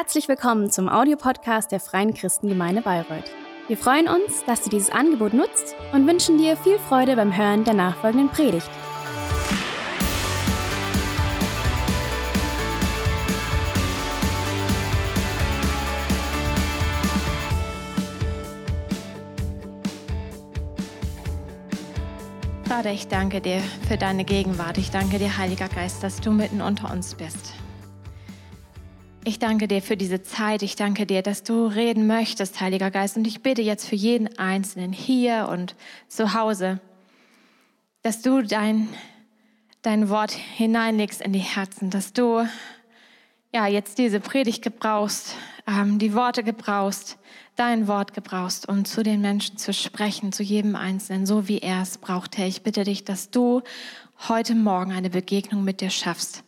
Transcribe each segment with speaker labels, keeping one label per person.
Speaker 1: Herzlich willkommen zum Audiopodcast der Freien Christengemeinde Bayreuth. Wir freuen uns, dass du dieses Angebot nutzt und wünschen dir viel Freude beim Hören der nachfolgenden Predigt.
Speaker 2: Vater, ich danke dir für deine Gegenwart. Ich danke dir, Heiliger Geist, dass du mitten unter uns bist. Ich danke dir für diese Zeit. Ich danke dir, dass du reden möchtest, Heiliger Geist. Und ich bitte jetzt für jeden Einzelnen hier und zu Hause, dass du dein, dein Wort hineinlegst in die Herzen, dass du ja jetzt diese Predigt gebrauchst, ähm, die Worte gebrauchst, dein Wort gebrauchst, um zu den Menschen zu sprechen, zu jedem Einzelnen, so wie er es braucht. Herr, ich bitte dich, dass du heute Morgen eine Begegnung mit dir schaffst,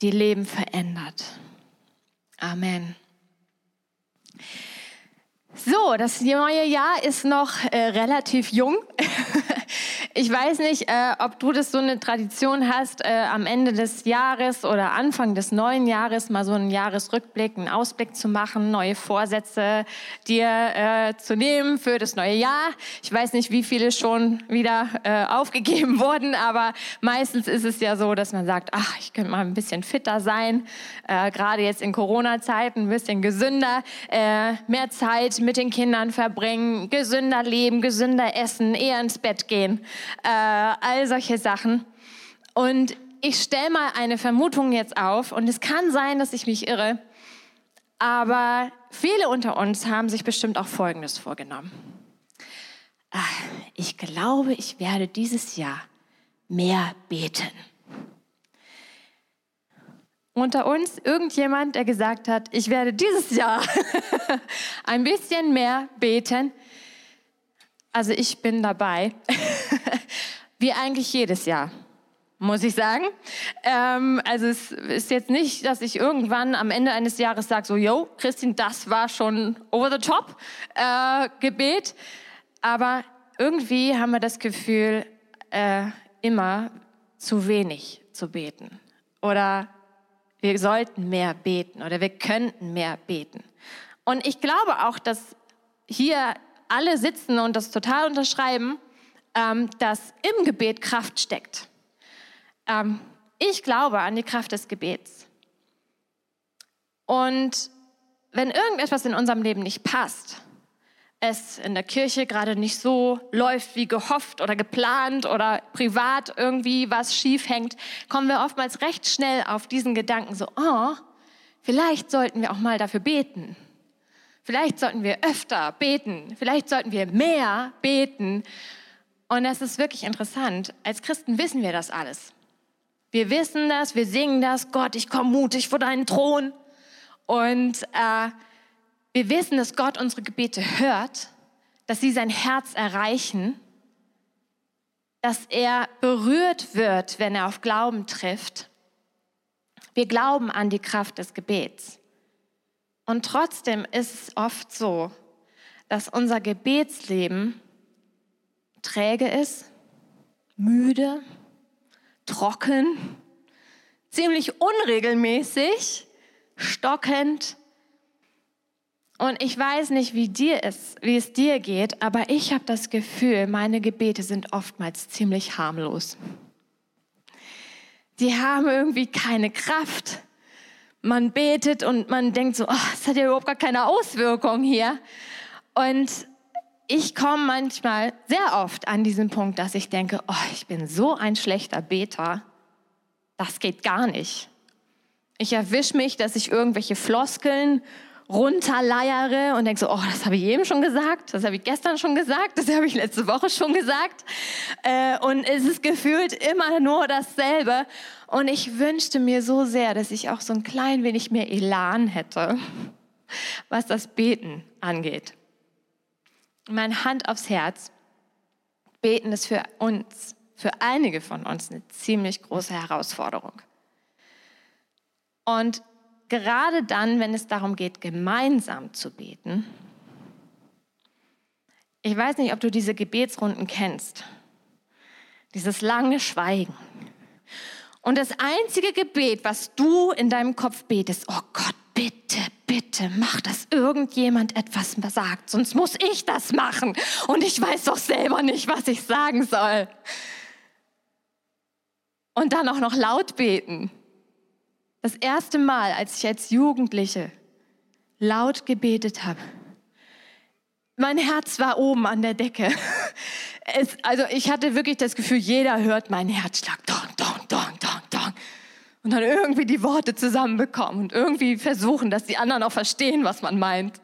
Speaker 2: die Leben verändert. Amen. So, das neue Jahr ist noch äh, relativ jung. Ich weiß nicht, äh, ob du das so eine Tradition hast, äh, am Ende des Jahres oder Anfang des neuen Jahres mal so einen Jahresrückblick, einen Ausblick zu machen, neue Vorsätze dir äh, zu nehmen für das neue Jahr. Ich weiß nicht, wie viele schon wieder äh, aufgegeben wurden, aber meistens ist es ja so, dass man sagt, ach, ich könnte mal ein bisschen fitter sein, äh, gerade jetzt in Corona-Zeiten ein bisschen gesünder, äh, mehr Zeit mit den Kindern verbringen, gesünder leben, gesünder essen, eher ins Bett gehen äh, all solche Sachen. Und ich stelle mal eine Vermutung jetzt auf und es kann sein, dass ich mich irre, aber viele unter uns haben sich bestimmt auch Folgendes vorgenommen. Ah, ich glaube, ich werde dieses Jahr mehr beten. Unter uns irgendjemand, der gesagt hat, ich werde dieses Jahr ein bisschen mehr beten. Also ich bin dabei, wie eigentlich jedes Jahr, muss ich sagen. Ähm, also es ist jetzt nicht, dass ich irgendwann am Ende eines Jahres sage, so, yo, Christine, das war schon over the top äh, Gebet. Aber irgendwie haben wir das Gefühl, äh, immer zu wenig zu beten. Oder wir sollten mehr beten oder wir könnten mehr beten. Und ich glaube auch, dass hier alle sitzen und das total unterschreiben, ähm, dass im Gebet Kraft steckt. Ähm, ich glaube an die Kraft des Gebets. Und wenn irgendetwas in unserem Leben nicht passt, es in der Kirche gerade nicht so läuft wie gehofft oder geplant oder privat irgendwie was schief hängt, kommen wir oftmals recht schnell auf diesen Gedanken so, oh, vielleicht sollten wir auch mal dafür beten. Vielleicht sollten wir öfter beten. Vielleicht sollten wir mehr beten. Und das ist wirklich interessant. Als Christen wissen wir das alles. Wir wissen das, wir singen das. Gott, ich komme mutig vor deinen Thron. Und äh, wir wissen, dass Gott unsere Gebete hört, dass sie sein Herz erreichen, dass er berührt wird, wenn er auf Glauben trifft. Wir glauben an die Kraft des Gebets. Und trotzdem ist es oft so, dass unser Gebetsleben träge ist, müde, trocken, ziemlich unregelmäßig, stockend. Und ich weiß nicht, wie, dir ist, wie es dir geht, aber ich habe das Gefühl, meine Gebete sind oftmals ziemlich harmlos. Die haben irgendwie keine Kraft man betet und man denkt so, oh, das hat ja überhaupt gar keine Auswirkung hier. Und ich komme manchmal sehr oft an diesen Punkt, dass ich denke, oh, ich bin so ein schlechter Beter, das geht gar nicht. Ich erwische mich, dass ich irgendwelche Floskeln runterleiere und denke so, oh, das habe ich eben schon gesagt, das habe ich gestern schon gesagt, das habe ich letzte Woche schon gesagt. Äh, und es ist gefühlt immer nur dasselbe. Und ich wünschte mir so sehr, dass ich auch so ein klein wenig mehr Elan hätte, was das Beten angeht. Meine Hand aufs Herz. Beten ist für uns, für einige von uns eine ziemlich große Herausforderung. Und gerade dann, wenn es darum geht, gemeinsam zu beten. Ich weiß nicht, ob du diese Gebetsrunden kennst. Dieses lange Schweigen. Und das einzige Gebet, was du in deinem Kopf betest, oh Gott, bitte, bitte mach, dass irgendjemand etwas sagt, sonst muss ich das machen. Und ich weiß doch selber nicht, was ich sagen soll. Und dann auch noch laut beten. Das erste Mal, als ich als Jugendliche laut gebetet habe, mein Herz war oben an der Decke. Es, also ich hatte wirklich das Gefühl, jeder hört meinen Herzschlag. Dong, dong, dong, dong, dong. Und dann irgendwie die Worte zusammenbekommen und irgendwie versuchen, dass die anderen auch verstehen, was man meint.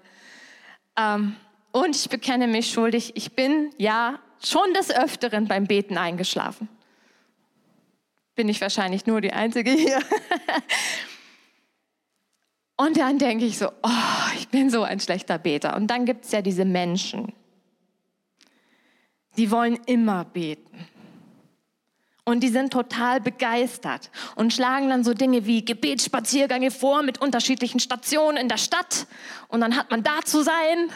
Speaker 2: Ähm, und ich bekenne mich schuldig, ich bin ja schon des Öfteren beim Beten eingeschlafen. Bin ich wahrscheinlich nur die Einzige hier. Und dann denke ich so, oh, ich bin so ein schlechter Beter. Und dann gibt es ja diese Menschen, die wollen immer beten. Und die sind total begeistert und schlagen dann so Dinge wie Gebetsspaziergänge vor mit unterschiedlichen Stationen in der Stadt. Und dann hat man da zu sein.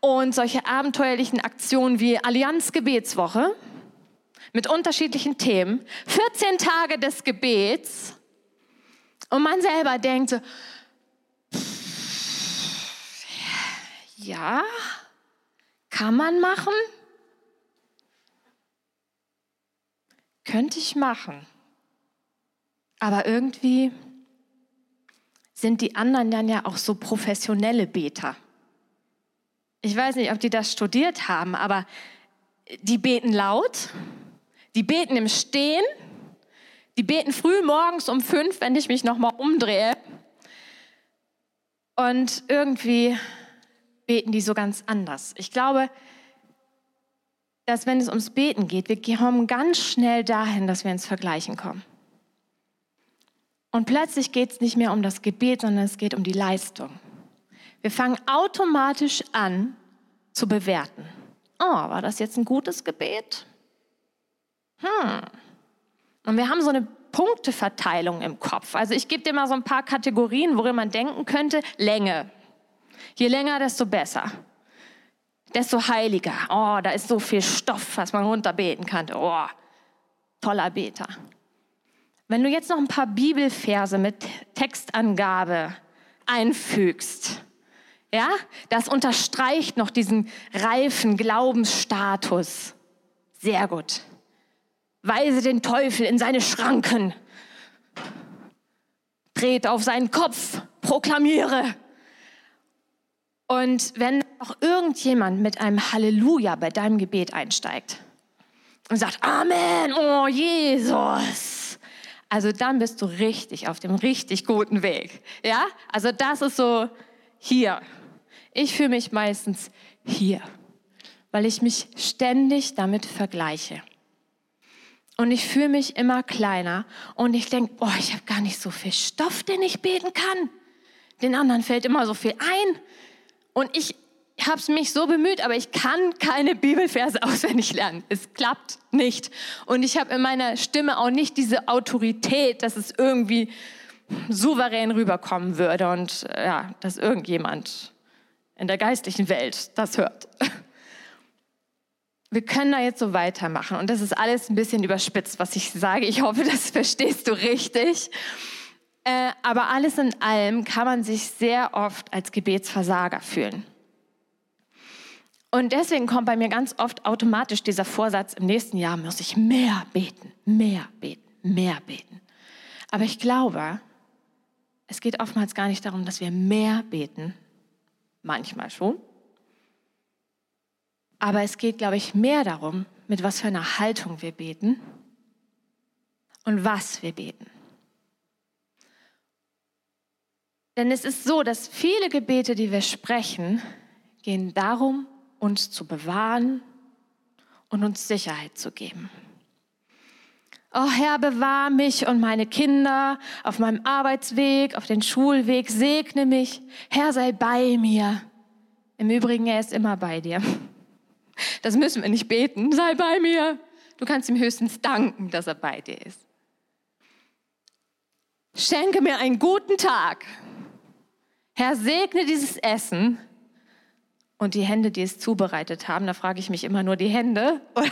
Speaker 2: Und solche abenteuerlichen Aktionen wie Allianz Gebetswoche mit unterschiedlichen Themen. 14 Tage des Gebets. Und man selber denkt so, ja, kann man machen? Könnte ich machen. Aber irgendwie sind die anderen dann ja auch so professionelle Beter. Ich weiß nicht, ob die das studiert haben, aber die beten laut, die beten im Stehen, die beten früh morgens um fünf, wenn ich mich nochmal umdrehe. Und irgendwie beten die so ganz anders. Ich glaube, dass wenn es ums Beten geht, wir kommen ganz schnell dahin, dass wir ins Vergleichen kommen. Und plötzlich geht es nicht mehr um das Gebet, sondern es geht um die Leistung. Wir fangen automatisch an zu bewerten. Oh, war das jetzt ein gutes Gebet? Hm. Und wir haben so eine Punkteverteilung im Kopf. Also ich gebe dir mal so ein paar Kategorien, worüber man denken könnte. Länge. Je länger, desto besser desto heiliger. Oh, da ist so viel Stoff, was man runterbeten kann. Oh, toller Beter. Wenn du jetzt noch ein paar Bibelverse mit Textangabe einfügst, ja, das unterstreicht noch diesen reifen Glaubensstatus. Sehr gut. Weise den Teufel in seine Schranken. Tret auf seinen Kopf, proklamiere. Und wenn auch irgendjemand mit einem Halleluja bei deinem Gebet einsteigt und sagt, Amen, oh Jesus, also dann bist du richtig auf dem richtig guten Weg. Ja, also das ist so hier. Ich fühle mich meistens hier, weil ich mich ständig damit vergleiche. Und ich fühle mich immer kleiner und ich denke, oh, ich habe gar nicht so viel Stoff, den ich beten kann. Den anderen fällt immer so viel ein. Und ich habe es mich so bemüht, aber ich kann keine Bibelverse auswendig lernen. Es klappt nicht. Und ich habe in meiner Stimme auch nicht diese Autorität, dass es irgendwie souverän rüberkommen würde und ja, dass irgendjemand in der geistlichen Welt das hört. Wir können da jetzt so weitermachen und das ist alles ein bisschen überspitzt, was ich sage. Ich hoffe, das verstehst du richtig. Äh, aber alles in allem kann man sich sehr oft als Gebetsversager fühlen. Und deswegen kommt bei mir ganz oft automatisch dieser Vorsatz, im nächsten Jahr muss ich mehr beten, mehr beten, mehr beten. Aber ich glaube, es geht oftmals gar nicht darum, dass wir mehr beten, manchmal schon. Aber es geht, glaube ich, mehr darum, mit was für einer Haltung wir beten und was wir beten. Denn es ist so, dass viele Gebete, die wir sprechen, gehen darum, uns zu bewahren und uns Sicherheit zu geben. Oh Herr, bewahr mich und meine Kinder auf meinem Arbeitsweg, auf den Schulweg, segne mich. Herr, sei bei mir. Im Übrigen, er ist immer bei dir. Das müssen wir nicht beten. Sei bei mir. Du kannst ihm höchstens danken, dass er bei dir ist. Schenke mir einen guten Tag. Herr, segne dieses Essen und die Hände, die es zubereitet haben. Da frage ich mich immer nur die Hände.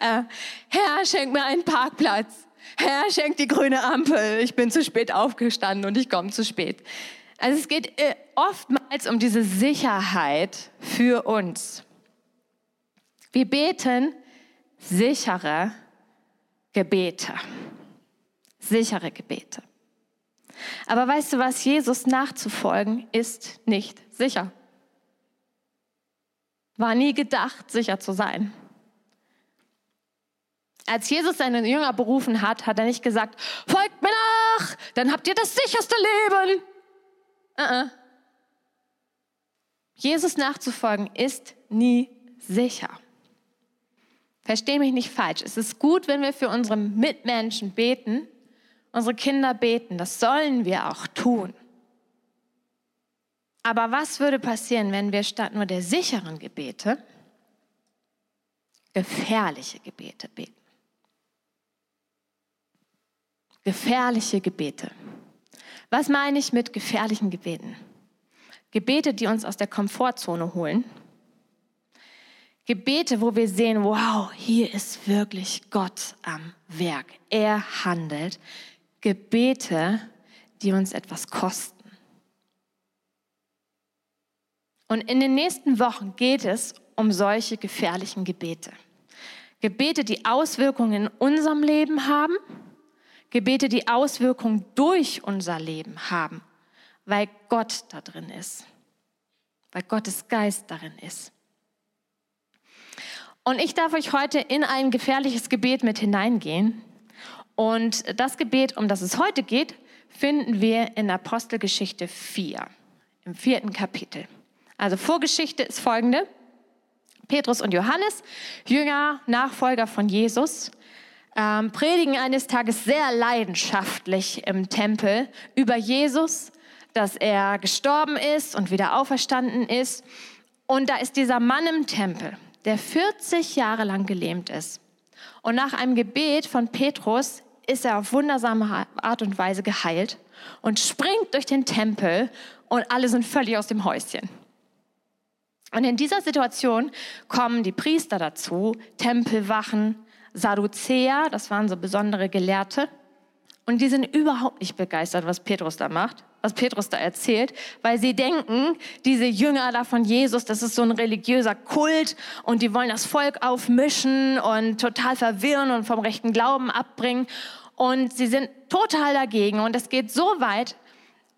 Speaker 2: Äh, Herr, schenk mir einen Parkplatz. Herr, schenk die grüne Ampel. Ich bin zu spät aufgestanden und ich komme zu spät. Also es geht äh, oftmals um diese Sicherheit für uns. Wir beten sichere Gebete. Sichere Gebete. Aber weißt du was, Jesus nachzufolgen ist nicht sicher. War nie gedacht, sicher zu sein. Als Jesus seinen Jünger berufen hat, hat er nicht gesagt, folgt mir nach, dann habt ihr das sicherste Leben. Uh -uh. Jesus nachzufolgen ist nie sicher. Versteh mich nicht falsch. Es ist gut, wenn wir für unsere Mitmenschen beten, unsere Kinder beten. Das sollen wir auch tun. Aber was würde passieren, wenn wir statt nur der sicheren Gebete gefährliche Gebete beten? Gefährliche Gebete. Was meine ich mit gefährlichen Gebeten? Gebete, die uns aus der Komfortzone holen. Gebete, wo wir sehen, wow, hier ist wirklich Gott am Werk. Er handelt. Gebete, die uns etwas kosten. Und in den nächsten Wochen geht es um solche gefährlichen Gebete. Gebete, die Auswirkungen in unserem Leben haben, Gebete, die Auswirkungen durch unser Leben haben, weil Gott da drin ist, weil Gottes Geist darin ist. Und ich darf euch heute in ein gefährliches Gebet mit hineingehen. Und das Gebet, um das es heute geht, finden wir in Apostelgeschichte 4, im vierten Kapitel. Also Vorgeschichte ist folgende. Petrus und Johannes, Jünger, Nachfolger von Jesus, ähm, predigen eines Tages sehr leidenschaftlich im Tempel über Jesus, dass er gestorben ist und wieder auferstanden ist. Und da ist dieser Mann im Tempel, der 40 Jahre lang gelähmt ist. Und nach einem Gebet von Petrus ist er auf wundersame Art und Weise geheilt und springt durch den Tempel und alle sind völlig aus dem Häuschen. Und in dieser Situation kommen die Priester dazu, Tempelwachen, Sadduzäer, das waren so besondere Gelehrte. Und die sind überhaupt nicht begeistert, was Petrus da macht, was Petrus da erzählt, weil sie denken, diese Jünger da von Jesus, das ist so ein religiöser Kult und die wollen das Volk aufmischen und total verwirren und vom rechten Glauben abbringen. Und sie sind total dagegen. Und es geht so weit,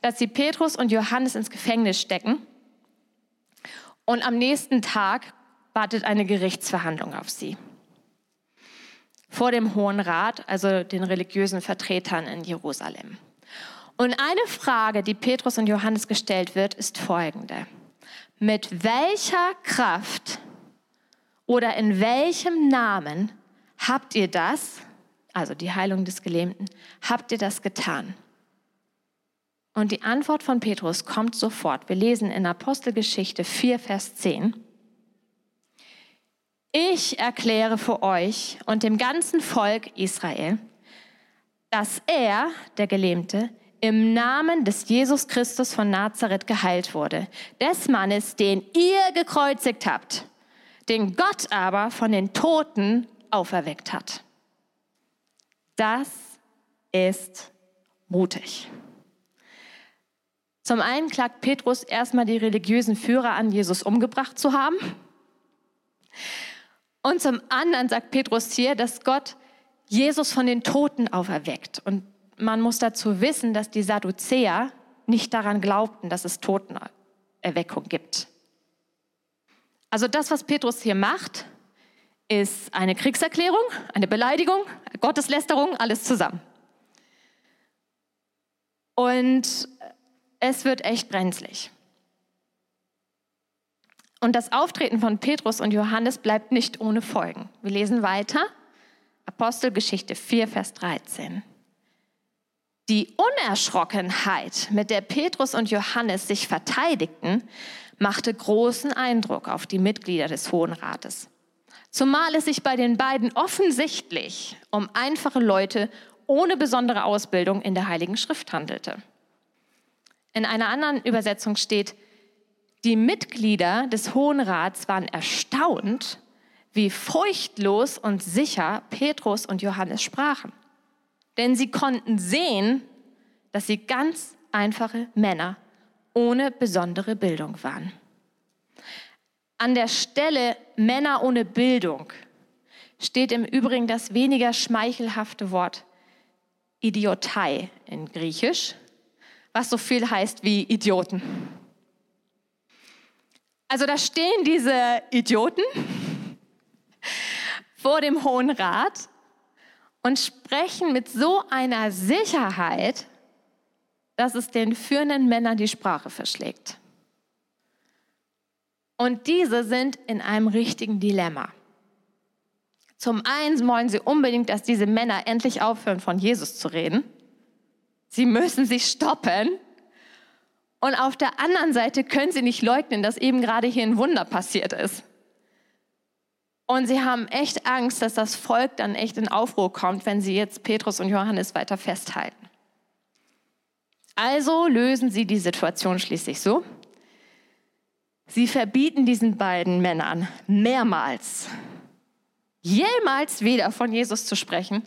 Speaker 2: dass sie Petrus und Johannes ins Gefängnis stecken und am nächsten Tag wartet eine Gerichtsverhandlung auf sie. Vor dem Hohen Rat, also den religiösen Vertretern in Jerusalem. Und eine Frage, die Petrus und Johannes gestellt wird, ist folgende. Mit welcher Kraft oder in welchem Namen habt ihr das, also die Heilung des Gelähmten, habt ihr das getan? Und die Antwort von Petrus kommt sofort. Wir lesen in Apostelgeschichte 4, Vers 10. Ich erkläre für euch und dem ganzen Volk Israel, dass er, der Gelähmte, im Namen des Jesus Christus von Nazareth geheilt wurde, des Mannes, den ihr gekreuzigt habt, den Gott aber von den Toten auferweckt hat. Das ist mutig. Zum einen klagt Petrus erstmal die religiösen Führer an, Jesus umgebracht zu haben. Und zum anderen sagt Petrus hier, dass Gott Jesus von den Toten auferweckt. Und man muss dazu wissen, dass die Sadduzäer nicht daran glaubten, dass es Totenerweckung gibt. Also das, was Petrus hier macht, ist eine Kriegserklärung, eine Beleidigung, Gotteslästerung, alles zusammen. Und es wird echt brenzlig. Und das Auftreten von Petrus und Johannes bleibt nicht ohne Folgen. Wir lesen weiter. Apostelgeschichte 4, Vers 13. Die Unerschrockenheit, mit der Petrus und Johannes sich verteidigten, machte großen Eindruck auf die Mitglieder des Hohen Rates. Zumal es sich bei den beiden offensichtlich um einfache Leute ohne besondere Ausbildung in der Heiligen Schrift handelte. In einer anderen Übersetzung steht, die Mitglieder des Hohen Rats waren erstaunt, wie furchtlos und sicher Petrus und Johannes sprachen. Denn sie konnten sehen, dass sie ganz einfache Männer ohne besondere Bildung waren. An der Stelle Männer ohne Bildung steht im Übrigen das weniger schmeichelhafte Wort Idiotei in Griechisch, was so viel heißt wie Idioten. Also da stehen diese Idioten vor dem Hohen Rat und sprechen mit so einer Sicherheit, dass es den führenden Männern die Sprache verschlägt. Und diese sind in einem richtigen Dilemma. Zum einen wollen sie unbedingt, dass diese Männer endlich aufhören, von Jesus zu reden. Sie müssen sich stoppen. Und auf der anderen Seite können sie nicht leugnen, dass eben gerade hier ein Wunder passiert ist. Und sie haben echt Angst, dass das Volk dann echt in Aufruhr kommt, wenn sie jetzt Petrus und Johannes weiter festhalten. Also lösen sie die Situation schließlich so. Sie verbieten diesen beiden Männern mehrmals, jemals wieder von Jesus zu sprechen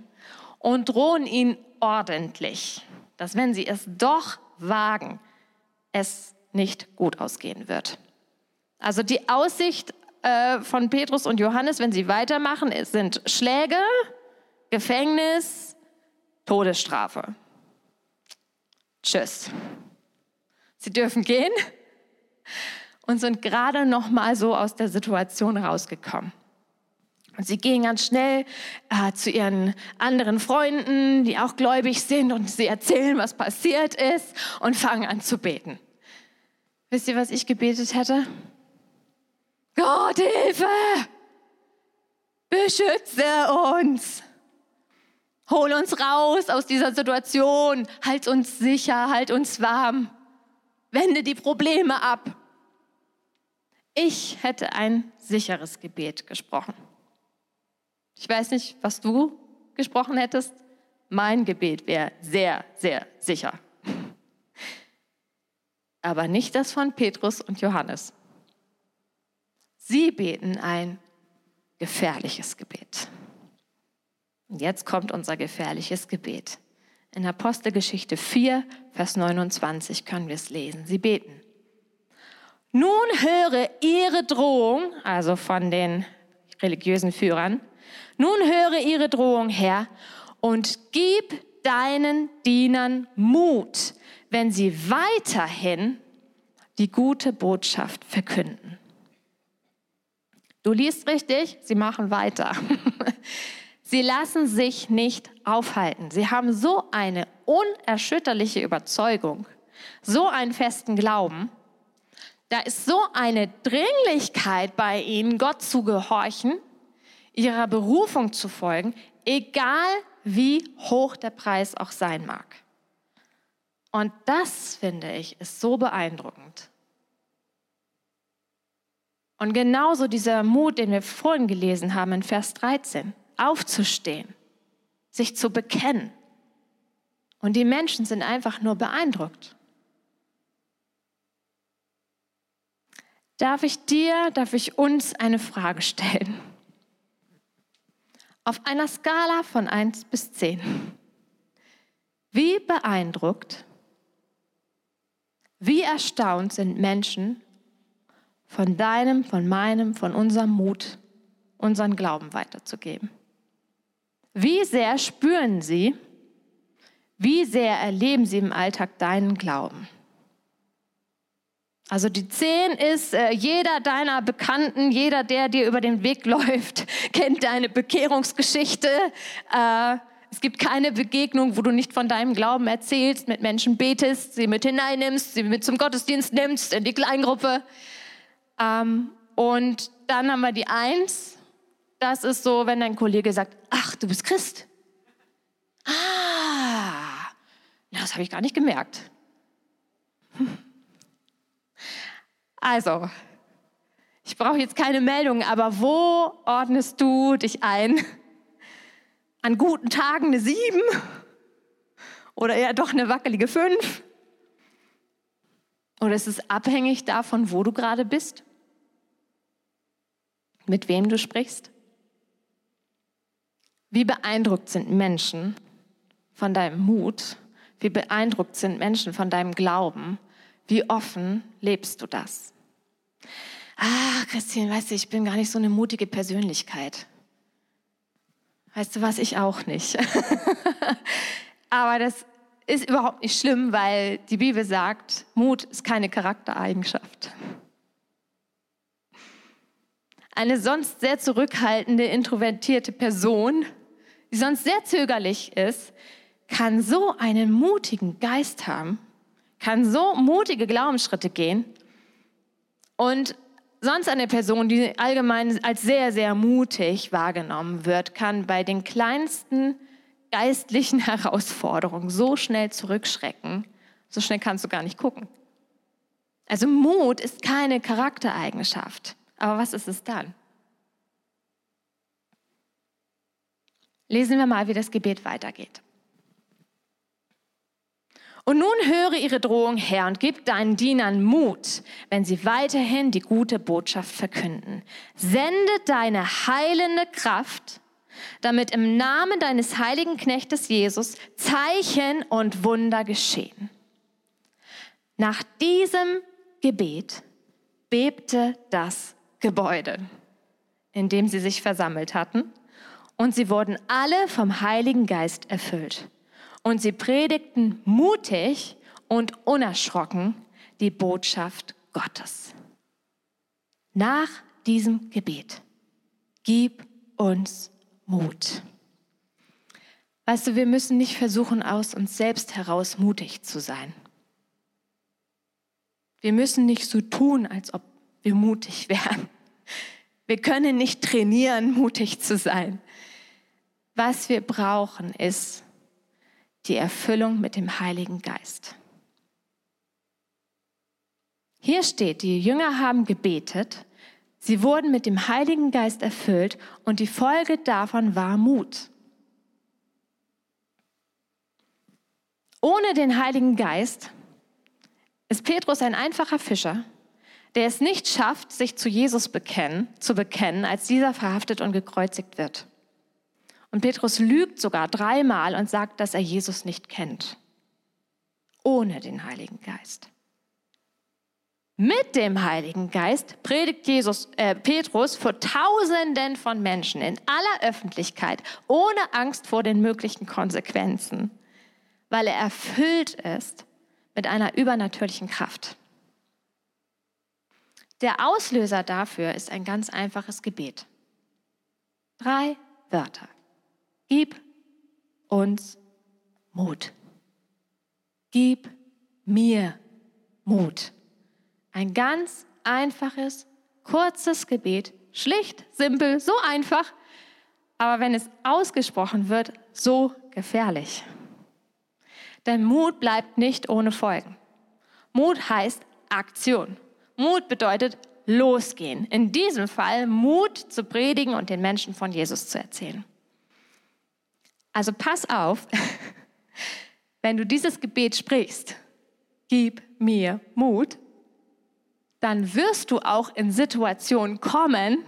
Speaker 2: und drohen ihnen ordentlich, dass wenn sie es doch wagen, es nicht gut ausgehen wird. Also die Aussicht äh, von Petrus und Johannes, wenn sie weitermachen, sind Schläge, Gefängnis, Todesstrafe. Tschüss. Sie dürfen gehen und sind gerade noch mal so aus der Situation rausgekommen. Und sie gehen ganz schnell äh, zu ihren anderen Freunden, die auch gläubig sind, und sie erzählen, was passiert ist und fangen an zu beten. Wisst ihr, was ich gebetet hätte? Gott, Hilfe! Beschütze uns! Hol uns raus aus dieser Situation, halt uns sicher, halt uns warm, wende die Probleme ab. Ich hätte ein sicheres Gebet gesprochen. Ich weiß nicht, was du gesprochen hättest. Mein Gebet wäre sehr, sehr sicher. Aber nicht das von Petrus und Johannes. Sie beten ein gefährliches Gebet. Und jetzt kommt unser gefährliches Gebet. In Apostelgeschichte 4, Vers 29 können wir es lesen. Sie beten. Nun höre ihre Drohung, also von den religiösen Führern, nun höre ihre Drohung, Herr, und gib deinen Dienern Mut, wenn sie weiterhin die gute Botschaft verkünden. Du liest richtig, sie machen weiter. Sie lassen sich nicht aufhalten. Sie haben so eine unerschütterliche Überzeugung, so einen festen Glauben. Da ist so eine Dringlichkeit bei ihnen, Gott zu gehorchen, ihrer Berufung zu folgen, egal wie hoch der Preis auch sein mag. Und das, finde ich, ist so beeindruckend. Und genauso dieser Mut, den wir vorhin gelesen haben in Vers 13, aufzustehen, sich zu bekennen. Und die Menschen sind einfach nur beeindruckt. Darf ich dir, darf ich uns eine Frage stellen? Auf einer Skala von 1 bis 10. Wie beeindruckt, wie erstaunt sind Menschen von deinem, von meinem, von unserem Mut, unseren Glauben weiterzugeben. Wie sehr spüren sie, wie sehr erleben sie im Alltag deinen Glauben? Also die zehn ist, äh, jeder deiner Bekannten, jeder, der dir über den Weg läuft, kennt deine Bekehrungsgeschichte. Äh, es gibt keine Begegnung, wo du nicht von deinem Glauben erzählst, mit Menschen betest, sie mit hineinnimmst, sie mit zum Gottesdienst nimmst, in die Kleingruppe. Ähm, und dann haben wir die Eins. Das ist so, wenn dein Kollege sagt, ach, du bist Christ. Ah, das habe ich gar nicht gemerkt. Also, ich brauche jetzt keine Meldung, aber wo ordnest du dich ein? An guten Tagen eine Sieben oder eher doch eine wackelige Fünf? Oder ist es abhängig davon, wo du gerade bist? mit wem du sprichst? Wie beeindruckt sind Menschen von deinem Mut? Wie beeindruckt sind Menschen von deinem Glauben, Wie offen lebst du das? Ah, Christine, weißt du, ich bin gar nicht so eine mutige Persönlichkeit. Weißt du was, ich auch nicht. Aber das ist überhaupt nicht schlimm, weil die Bibel sagt, Mut ist keine Charaktereigenschaft. Eine sonst sehr zurückhaltende, introvertierte Person, die sonst sehr zögerlich ist, kann so einen mutigen Geist haben, kann so mutige Glaubensschritte gehen und sonst eine Person, die allgemein als sehr, sehr mutig wahrgenommen wird, kann bei den kleinsten geistlichen Herausforderungen so schnell zurückschrecken, so schnell kannst du gar nicht gucken. Also Mut ist keine Charaktereigenschaft. Aber was ist es dann? Lesen wir mal, wie das Gebet weitergeht. Und nun höre ihre Drohung her und gib deinen Dienern Mut, wenn sie weiterhin die gute Botschaft verkünden. Sende deine heilende Kraft, damit im Namen deines heiligen Knechtes Jesus Zeichen und Wunder geschehen. Nach diesem Gebet bebte das Gebäude, in dem sie sich versammelt hatten, und sie wurden alle vom Heiligen Geist erfüllt und sie predigten mutig und unerschrocken die Botschaft Gottes. Nach diesem Gebet, gib uns Mut. Weißt du, wir müssen nicht versuchen, aus uns selbst heraus mutig zu sein. Wir müssen nicht so tun, als ob wir mutig wären. Wir können nicht trainieren, mutig zu sein. Was wir brauchen, ist die Erfüllung mit dem Heiligen Geist. Hier steht, die Jünger haben gebetet, sie wurden mit dem Heiligen Geist erfüllt und die Folge davon war Mut. Ohne den Heiligen Geist ist Petrus ein einfacher Fischer, der es nicht schafft, sich zu Jesus bekennen, zu bekennen, als dieser verhaftet und gekreuzigt wird. Und Petrus lügt sogar dreimal und sagt, dass er Jesus nicht kennt. Ohne den Heiligen Geist. Mit dem Heiligen Geist predigt Jesus, äh, Petrus vor Tausenden von Menschen in aller Öffentlichkeit, ohne Angst vor den möglichen Konsequenzen, weil er erfüllt ist mit einer übernatürlichen Kraft. Der Auslöser dafür ist ein ganz einfaches Gebet. Drei Wörter. Gib uns Mut. Gib mir Mut. Ein ganz einfaches, kurzes Gebet, schlicht, simpel, so einfach, aber wenn es ausgesprochen wird, so gefährlich. Denn Mut bleibt nicht ohne Folgen. Mut heißt Aktion. Mut bedeutet losgehen. In diesem Fall Mut zu predigen und den Menschen von Jesus zu erzählen. Also pass auf, wenn du dieses Gebet sprichst, gib mir Mut, dann wirst du auch in Situationen kommen,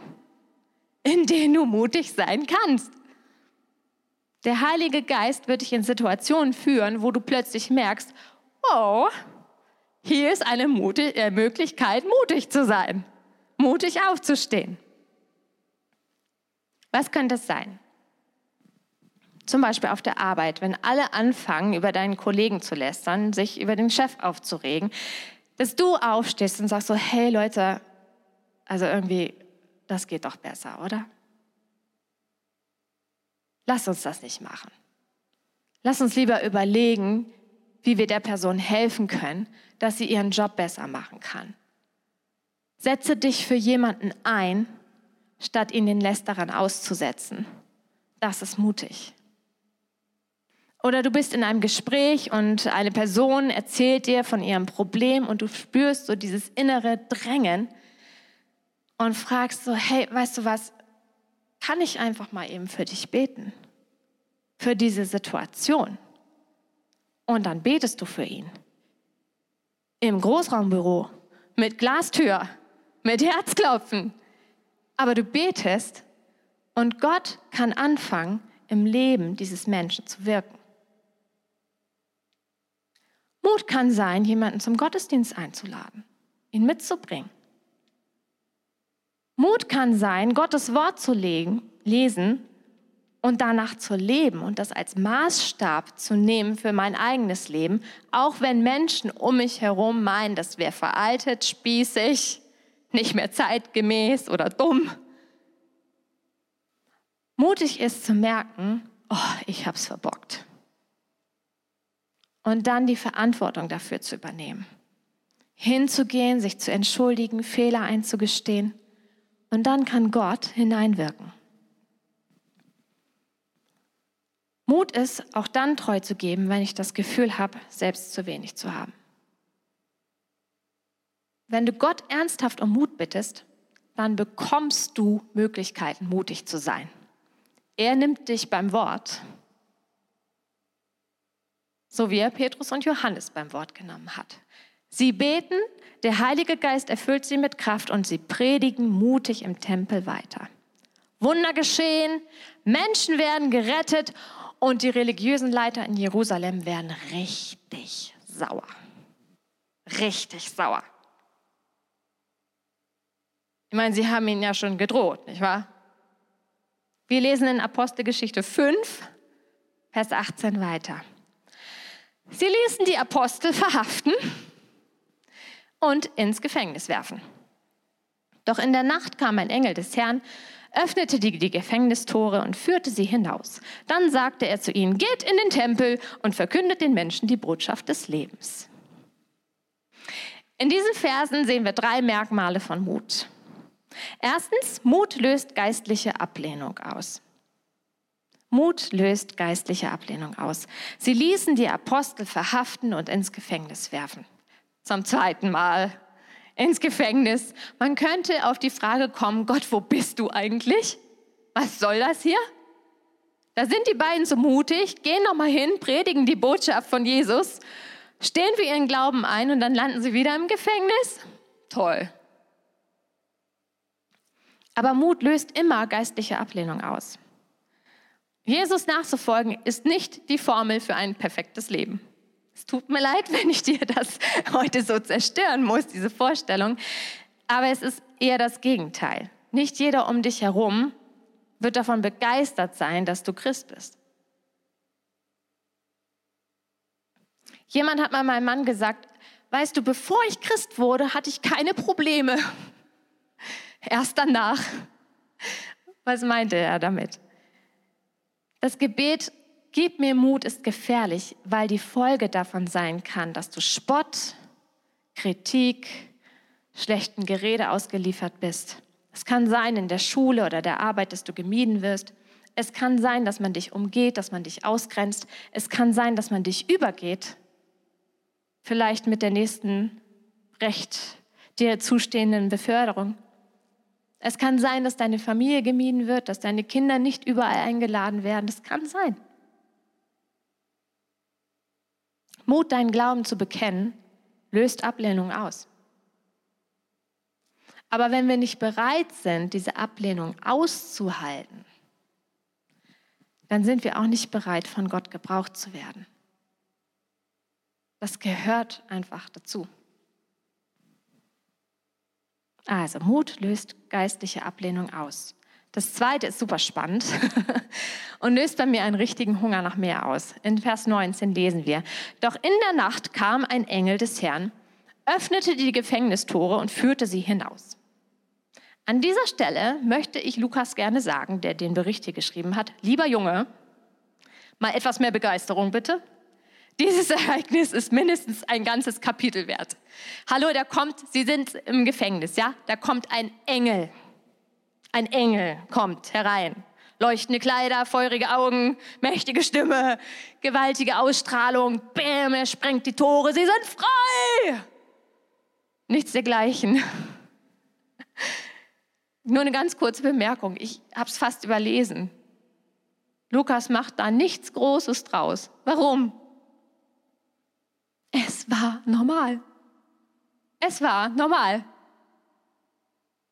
Speaker 2: in denen du mutig sein kannst. Der Heilige Geist wird dich in Situationen führen, wo du plötzlich merkst, oh, hier ist eine Mut äh, Möglichkeit, mutig zu sein, mutig aufzustehen. Was könnte es sein? Zum Beispiel auf der Arbeit, wenn alle anfangen, über deinen Kollegen zu lästern, sich über den Chef aufzuregen, dass du aufstehst und sagst so, hey Leute, also irgendwie, das geht doch besser, oder? Lass uns das nicht machen. Lass uns lieber überlegen, wie wir der Person helfen können, dass sie ihren Job besser machen kann. Setze dich für jemanden ein, statt ihn den Lästerern auszusetzen. Das ist mutig. Oder du bist in einem Gespräch und eine Person erzählt dir von ihrem Problem und du spürst so dieses innere Drängen und fragst so, hey, weißt du was, kann ich einfach mal eben für dich beten? Für diese Situation. Und dann betest du für ihn. Im Großraumbüro, mit Glastür, mit Herzklopfen. Aber du betest und Gott kann anfangen, im Leben dieses Menschen zu wirken. Mut kann sein, jemanden zum Gottesdienst einzuladen, ihn mitzubringen. Mut kann sein, Gottes Wort zu legen, lesen und danach zu leben und das als Maßstab zu nehmen für mein eigenes Leben, auch wenn Menschen um mich herum meinen, das wäre veraltet, spießig, nicht mehr zeitgemäß oder dumm. Mutig ist zu merken, oh, ich habe es verbockt. Und dann die Verantwortung dafür zu übernehmen. Hinzugehen, sich zu entschuldigen, Fehler einzugestehen. Und dann kann Gott hineinwirken. Mut ist, auch dann treu zu geben, wenn ich das Gefühl habe, selbst zu wenig zu haben. Wenn du Gott ernsthaft um Mut bittest, dann bekommst du Möglichkeiten, mutig zu sein. Er nimmt dich beim Wort, so wie er Petrus und Johannes beim Wort genommen hat. Sie beten, der Heilige Geist erfüllt sie mit Kraft und sie predigen mutig im Tempel weiter. Wunder geschehen, Menschen werden gerettet und die religiösen Leiter in Jerusalem werden richtig sauer. Richtig sauer. Ich meine, sie haben ihn ja schon gedroht, nicht wahr? Wir lesen in Apostelgeschichte 5, Vers 18 weiter. Sie ließen die Apostel verhaften und ins Gefängnis werfen. Doch in der Nacht kam ein Engel des Herrn, öffnete die, die Gefängnistore und führte sie hinaus. Dann sagte er zu ihnen, geht in den Tempel und verkündet den Menschen die Botschaft des Lebens. In diesen Versen sehen wir drei Merkmale von Mut. Erstens, Mut löst geistliche Ablehnung aus. Mut löst geistliche Ablehnung aus. Sie ließen die Apostel verhaften und ins Gefängnis werfen zum zweiten Mal ins Gefängnis. Man könnte auf die Frage kommen, Gott, wo bist du eigentlich? Was soll das hier? Da sind die beiden so mutig, gehen nochmal hin, predigen die Botschaft von Jesus, stehen für ihren Glauben ein und dann landen sie wieder im Gefängnis. Toll. Aber Mut löst immer geistliche Ablehnung aus. Jesus nachzufolgen ist nicht die Formel für ein perfektes Leben. Es tut mir leid, wenn ich dir das heute so zerstören muss, diese Vorstellung. Aber es ist eher das Gegenteil. Nicht jeder um dich herum wird davon begeistert sein, dass du Christ bist. Jemand hat mal meinem Mann gesagt, weißt du, bevor ich Christ wurde, hatte ich keine Probleme. Erst danach. Was meinte er damit? Das Gebet Gib mir Mut ist gefährlich, weil die Folge davon sein kann, dass du Spott, Kritik, schlechten Gerede ausgeliefert bist. Es kann sein in der Schule oder der Arbeit, dass du gemieden wirst. Es kann sein, dass man dich umgeht, dass man dich ausgrenzt. Es kann sein, dass man dich übergeht. Vielleicht mit der nächsten recht dir zustehenden Beförderung. Es kann sein, dass deine Familie gemieden wird, dass deine Kinder nicht überall eingeladen werden. Das kann sein. Mut, deinen Glauben zu bekennen, löst Ablehnung aus. Aber wenn wir nicht bereit sind, diese Ablehnung auszuhalten, dann sind wir auch nicht bereit, von Gott gebraucht zu werden. Das gehört einfach dazu. Also Mut löst geistliche Ablehnung aus. Das zweite ist super spannend und löst bei mir einen richtigen Hunger nach mehr aus. In Vers 19 lesen wir, doch in der Nacht kam ein Engel des Herrn, öffnete die Gefängnistore und führte sie hinaus. An dieser Stelle möchte ich Lukas gerne sagen, der den Bericht hier geschrieben hat, lieber Junge, mal etwas mehr Begeisterung bitte. Dieses Ereignis ist mindestens ein ganzes Kapitel wert. Hallo, da kommt, Sie sind im Gefängnis, ja? Da kommt ein Engel ein Engel kommt herein. Leuchtende Kleider, feurige Augen, mächtige Stimme, gewaltige Ausstrahlung. Bäm, er sprengt die Tore. Sie sind frei! Nichts dergleichen. Nur eine ganz kurze Bemerkung. Ich habe es fast überlesen. Lukas macht da nichts Großes draus. Warum? Es war normal. Es war normal.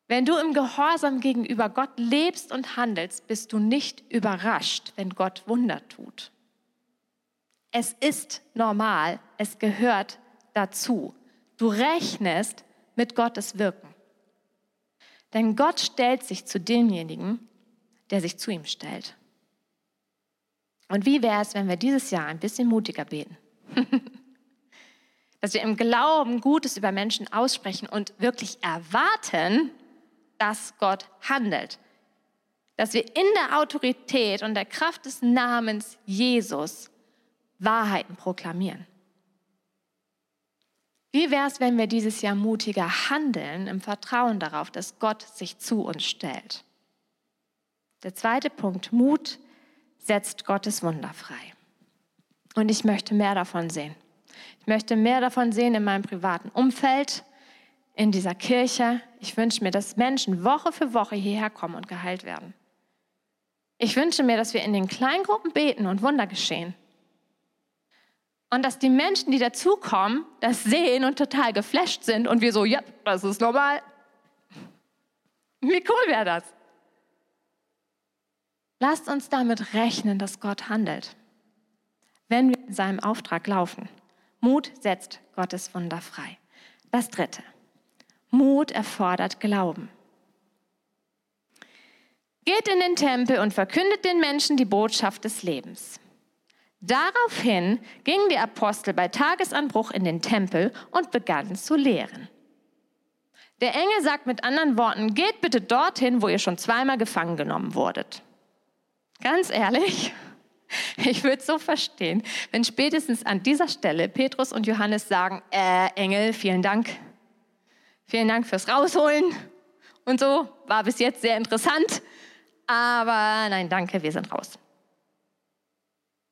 Speaker 2: Wenn du im Gehorsam gegenüber Gott lebst und handelst, bist du nicht überrascht, wenn Gott Wunder tut. Es ist normal, es gehört dazu. Du rechnest mit Gottes Wirken. Denn Gott stellt sich zu demjenigen, der sich zu ihm stellt. Und wie wäre es, wenn wir dieses Jahr ein bisschen mutiger beten? Dass wir im Glauben Gutes über Menschen aussprechen und wirklich erwarten, dass Gott handelt. Dass wir in der Autorität und der Kraft des Namens Jesus Wahrheiten proklamieren. Wie wäre es, wenn wir dieses Jahr mutiger handeln im Vertrauen darauf, dass Gott sich zu uns stellt? Der zweite Punkt, Mut setzt Gottes Wunder frei. Und ich möchte mehr davon sehen. Ich möchte mehr davon sehen in meinem privaten Umfeld, in dieser Kirche. Ich wünsche mir, dass Menschen Woche für Woche hierher kommen und geheilt werden. Ich wünsche mir, dass wir in den Kleingruppen beten und Wunder geschehen. Und dass die Menschen, die dazukommen, das sehen und total geflasht sind und wir so, ja, das ist normal. Wie cool wäre das? Lasst uns damit rechnen, dass Gott handelt, wenn wir in seinem Auftrag laufen. Mut setzt Gottes Wunder frei. Das Dritte. Mut erfordert Glauben. Geht in den Tempel und verkündet den Menschen die Botschaft des Lebens. Daraufhin gingen die Apostel bei Tagesanbruch in den Tempel und begannen zu lehren. Der Engel sagt mit anderen Worten, geht bitte dorthin, wo ihr schon zweimal gefangen genommen wurdet. Ganz ehrlich, ich würde so verstehen, wenn spätestens an dieser Stelle Petrus und Johannes sagen, äh, Engel, vielen Dank. Vielen Dank fürs Rausholen und so. War bis jetzt sehr interessant. Aber nein, danke, wir sind raus.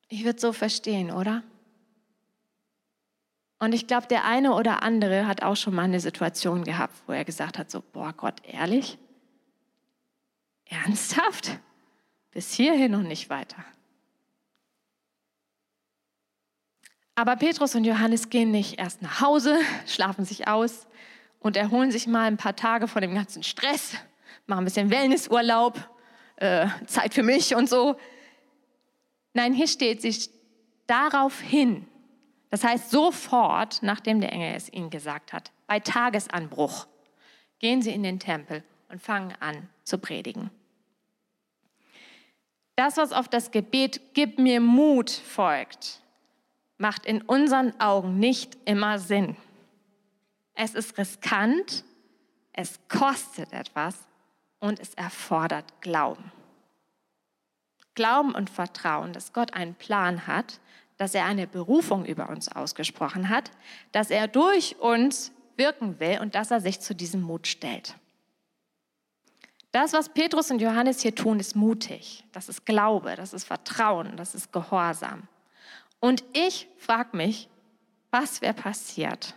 Speaker 2: Ich würde so verstehen, oder? Und ich glaube, der eine oder andere hat auch schon mal eine Situation gehabt, wo er gesagt hat, so, boah Gott, ehrlich? Ernsthaft? Bis hierhin und nicht weiter. Aber Petrus und Johannes gehen nicht erst nach Hause, schlafen sich aus und erholen sich mal ein paar Tage von dem ganzen Stress, machen ein bisschen Wellnessurlaub, äh, Zeit für mich und so. Nein, hier steht sich darauf hin. Das heißt, sofort, nachdem der Engel es ihnen gesagt hat, bei Tagesanbruch, gehen sie in den Tempel und fangen an zu predigen. Das, was auf das Gebet Gib mir Mut folgt, macht in unseren Augen nicht immer Sinn. Es ist riskant, es kostet etwas und es erfordert Glauben. Glauben und Vertrauen, dass Gott einen Plan hat, dass er eine Berufung über uns ausgesprochen hat, dass er durch uns wirken will und dass er sich zu diesem Mut stellt. Das, was Petrus und Johannes hier tun, ist mutig. Das ist Glaube, das ist Vertrauen, das ist Gehorsam. Und ich frage mich, was wäre passiert,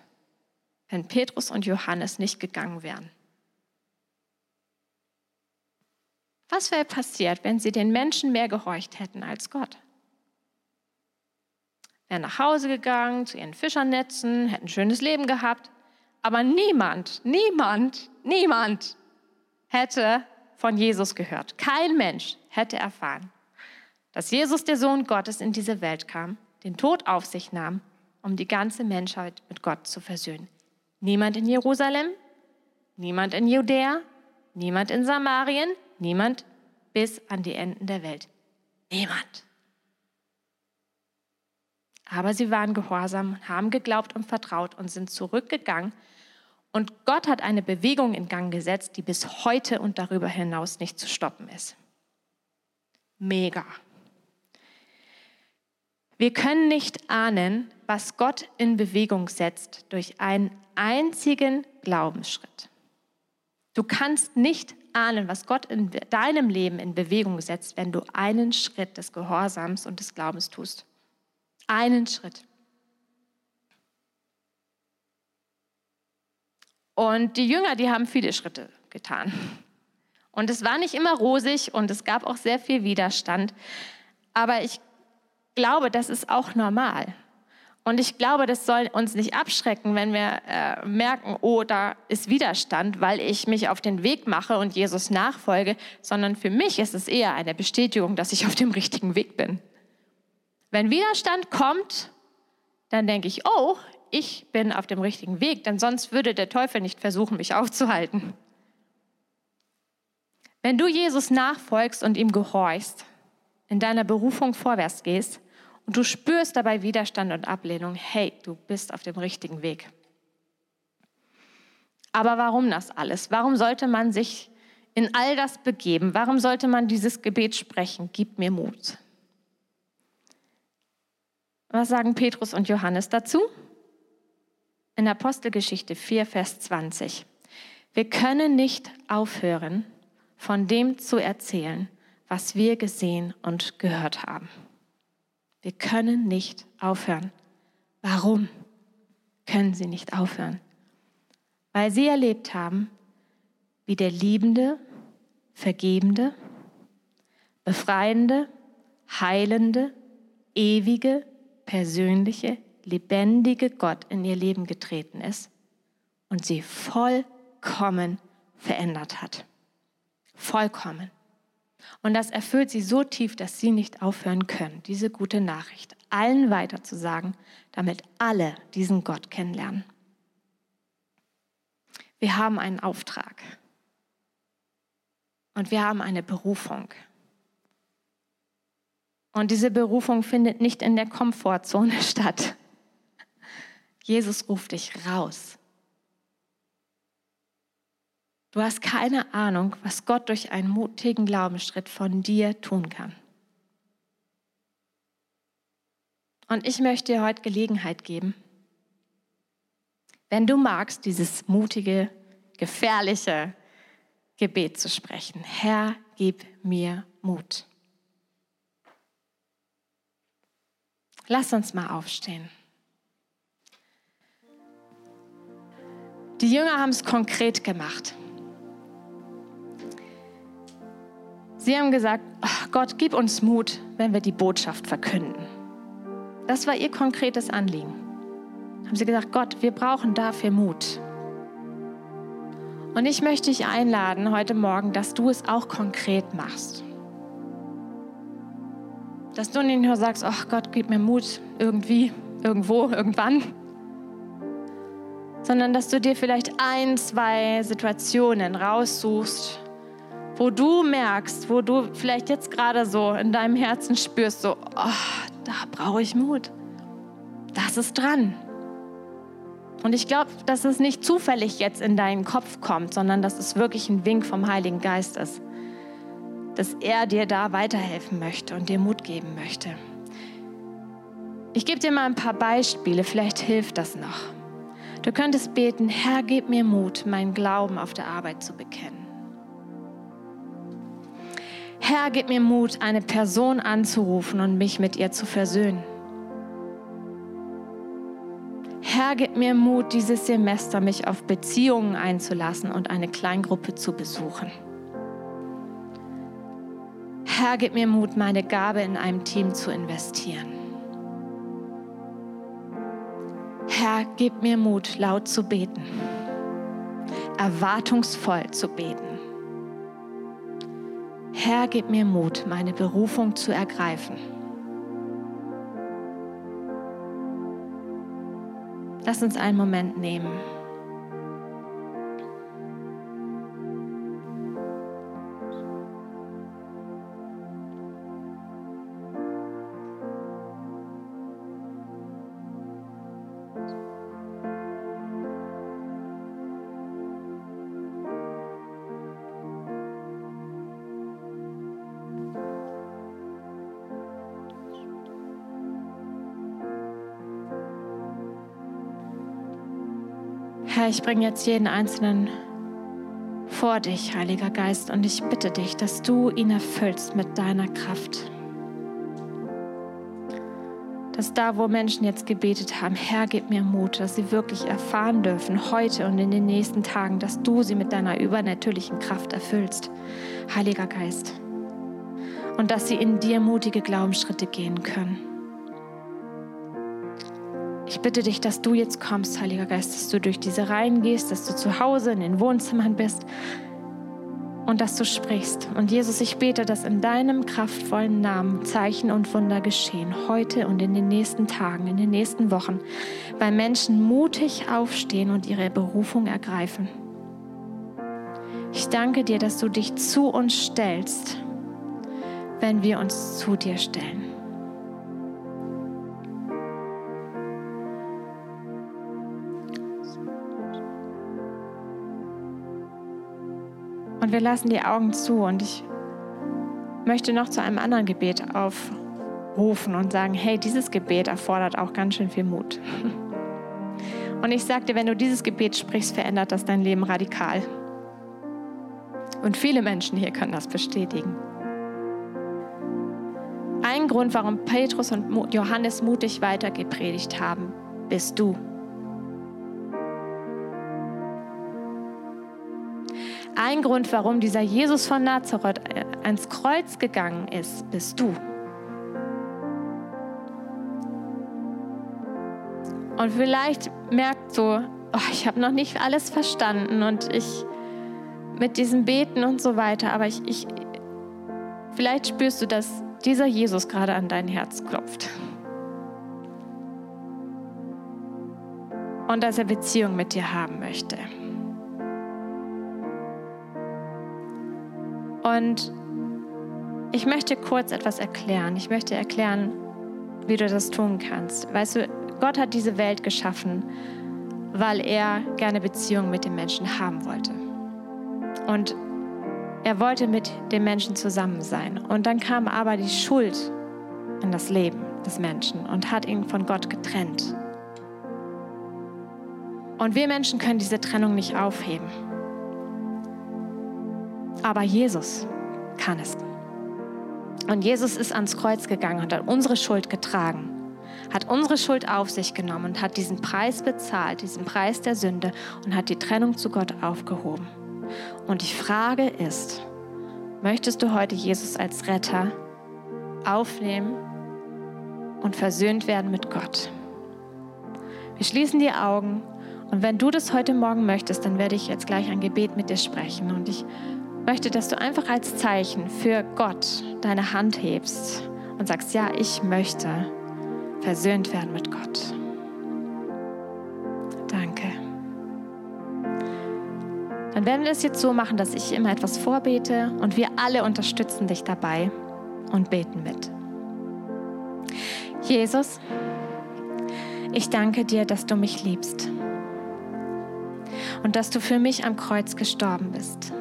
Speaker 2: wenn Petrus und Johannes nicht gegangen wären? Was wäre passiert, wenn sie den Menschen mehr gehorcht hätten als Gott? Wären nach Hause gegangen, zu ihren Fischernetzen, hätten ein schönes Leben gehabt. Aber niemand, niemand, niemand hätte von Jesus gehört. Kein Mensch hätte erfahren, dass Jesus, der Sohn Gottes, in diese Welt kam, den Tod auf sich nahm, um die ganze Menschheit mit Gott zu versöhnen. Niemand in Jerusalem, niemand in Judäa, niemand in Samarien, Niemand bis an die Enden der Welt. Niemand. Aber sie waren gehorsam, haben geglaubt und vertraut und sind zurückgegangen. Und Gott hat eine Bewegung in Gang gesetzt, die bis heute und darüber hinaus nicht zu stoppen ist. Mega. Wir können nicht ahnen, was Gott in Bewegung setzt durch einen einzigen Glaubensschritt. Du kannst nicht ahnen, was Gott in deinem Leben in Bewegung setzt, wenn du einen Schritt des Gehorsams und des Glaubens tust. Einen Schritt. Und die Jünger, die haben viele Schritte getan. Und es war nicht immer rosig und es gab auch sehr viel Widerstand. Aber ich glaube, das ist auch normal. Und ich glaube, das soll uns nicht abschrecken, wenn wir äh, merken, oh, da ist Widerstand, weil ich mich auf den Weg mache und Jesus nachfolge, sondern für mich ist es eher eine Bestätigung, dass ich auf dem richtigen Weg bin. Wenn Widerstand kommt, dann denke ich, oh, ich bin auf dem richtigen Weg, denn sonst würde der Teufel nicht versuchen, mich aufzuhalten. Wenn du Jesus nachfolgst und ihm gehorchst, in deiner Berufung vorwärts gehst und du spürst dabei Widerstand und Ablehnung, hey, du bist auf dem richtigen Weg. Aber warum das alles? Warum sollte man sich in all das begeben? Warum sollte man dieses Gebet sprechen? Gib mir Mut. Was sagen Petrus und Johannes dazu? In Apostelgeschichte 4, Vers 20. Wir können nicht aufhören, von dem zu erzählen, was wir gesehen und gehört haben. Wir können nicht aufhören. Warum können sie nicht aufhören? Weil sie erlebt haben, wie der liebende, vergebende, befreiende, heilende, ewige, persönliche, lebendige Gott in ihr Leben getreten ist und sie vollkommen verändert hat. Vollkommen. Und das erfüllt sie so tief, dass sie nicht aufhören können, diese gute Nachricht allen weiterzusagen, damit alle diesen Gott kennenlernen. Wir haben einen Auftrag und wir haben eine Berufung. Und diese Berufung findet nicht in der Komfortzone statt. Jesus ruft dich raus. Du hast keine Ahnung, was Gott durch einen mutigen Glaubensschritt von dir tun kann. Und ich möchte dir heute Gelegenheit geben, wenn du magst, dieses mutige, gefährliche Gebet zu sprechen. Herr, gib mir Mut. Lass uns mal aufstehen. Die Jünger haben es konkret gemacht. Sie haben gesagt, ach Gott, gib uns Mut, wenn wir die Botschaft verkünden. Das war ihr konkretes Anliegen. Haben sie gesagt, Gott, wir brauchen dafür Mut. Und ich möchte dich einladen heute Morgen, dass du es auch konkret machst. Dass du nicht nur sagst, ach Gott, gib mir Mut, irgendwie, irgendwo, irgendwann, sondern dass du dir vielleicht ein, zwei Situationen raussuchst, wo du merkst, wo du vielleicht jetzt gerade so in deinem Herzen spürst, so, oh, da brauche ich Mut. Das ist dran. Und ich glaube, dass es nicht zufällig jetzt in deinen Kopf kommt, sondern dass es wirklich ein Wink vom Heiligen Geist ist, dass er dir da weiterhelfen möchte und dir Mut geben möchte. Ich gebe dir mal ein paar Beispiele, vielleicht hilft das noch. Du könntest beten, Herr, gib mir Mut, meinen Glauben auf der Arbeit zu bekennen. Herr, gib mir Mut, eine Person anzurufen und mich mit ihr zu versöhnen. Herr, gib mir Mut, dieses Semester mich auf Beziehungen einzulassen und eine Kleingruppe zu besuchen. Herr, gib mir Mut, meine Gabe in einem Team zu investieren. Herr, gib mir Mut, laut zu beten, erwartungsvoll zu beten Herr, gib mir Mut, meine Berufung zu ergreifen. Lass uns einen Moment nehmen. Herr, ich bringe jetzt jeden Einzelnen vor dich, Heiliger Geist, und ich bitte dich, dass du ihn erfüllst mit deiner Kraft. Dass da, wo Menschen jetzt gebetet haben, Herr, gib mir Mut, dass sie wirklich erfahren dürfen, heute und in den nächsten Tagen, dass du sie mit deiner übernatürlichen Kraft erfüllst, Heiliger Geist. Und dass sie in dir mutige Glaubensschritte gehen können. Ich bitte dich, dass du jetzt kommst, Heiliger Geist, dass du durch diese Reihen gehst, dass du zu Hause in den Wohnzimmern bist und dass du sprichst. Und Jesus, ich bete, dass in deinem kraftvollen Namen Zeichen und Wunder geschehen, heute und in den nächsten Tagen, in den nächsten Wochen, weil Menschen mutig aufstehen und ihre Berufung ergreifen. Ich danke dir, dass du dich zu uns stellst, wenn wir uns zu dir stellen. Und wir lassen die Augen zu und ich möchte noch zu einem anderen Gebet aufrufen und sagen, hey, dieses Gebet erfordert auch ganz schön viel Mut. Und ich dir, wenn du dieses Gebet sprichst, verändert das dein Leben radikal. Und viele Menschen hier können das bestätigen. Ein Grund, warum Petrus und Johannes mutig weitergepredigt haben, bist du. Ein Grund, warum dieser Jesus von Nazareth äh, ans Kreuz gegangen ist, bist du. Und vielleicht merkst du, oh, ich habe noch nicht alles verstanden und ich mit diesem Beten und so weiter, aber ich, ich vielleicht spürst du, dass dieser Jesus gerade an dein Herz klopft. Und dass er Beziehung mit dir haben möchte. Und ich möchte kurz etwas erklären. Ich möchte erklären, wie du das tun kannst. Weißt du, Gott hat diese Welt geschaffen, weil er gerne Beziehung mit den Menschen haben wollte. Und er wollte mit den Menschen zusammen sein. Und dann kam aber die Schuld in das Leben des Menschen und hat ihn von Gott getrennt. Und wir Menschen können diese Trennung nicht aufheben. Aber Jesus kann es. Und Jesus ist ans Kreuz gegangen und hat unsere Schuld getragen, hat unsere Schuld auf sich genommen und hat diesen Preis bezahlt, diesen Preis der Sünde und hat die Trennung zu Gott aufgehoben. Und die Frage ist, möchtest du heute Jesus als Retter aufnehmen und versöhnt werden mit Gott? Wir schließen die Augen und wenn du das heute Morgen möchtest, dann werde ich jetzt gleich ein Gebet mit dir sprechen und ich möchte, dass du einfach als Zeichen für Gott deine Hand hebst und sagst, ja, ich möchte versöhnt werden mit Gott. Danke. Dann werden wir es jetzt so machen, dass ich immer etwas vorbete und wir alle unterstützen dich dabei und beten mit. Jesus, ich danke dir, dass du mich liebst und dass du für mich am Kreuz gestorben bist.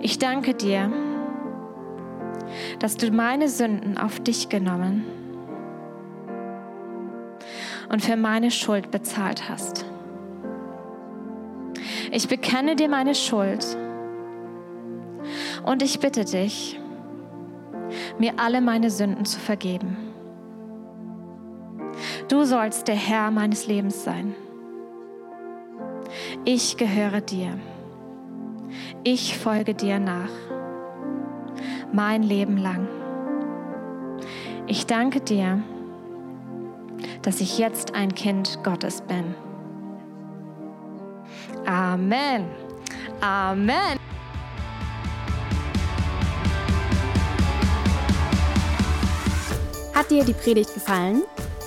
Speaker 2: Ich danke dir, dass du meine Sünden auf dich genommen und für meine Schuld bezahlt hast. Ich bekenne dir meine Schuld und ich bitte dich, mir alle meine Sünden zu vergeben. Du sollst der Herr meines Lebens sein. Ich gehöre dir. Ich folge dir nach. Mein Leben lang. Ich danke dir, dass ich jetzt ein Kind Gottes bin. Amen. Amen.
Speaker 1: Hat dir die Predigt gefallen?